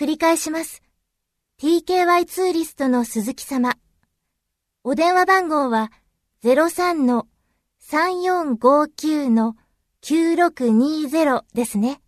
繰り返します。TKY ツーリストの鈴木様。お電話番号は03-3459-9620ですね。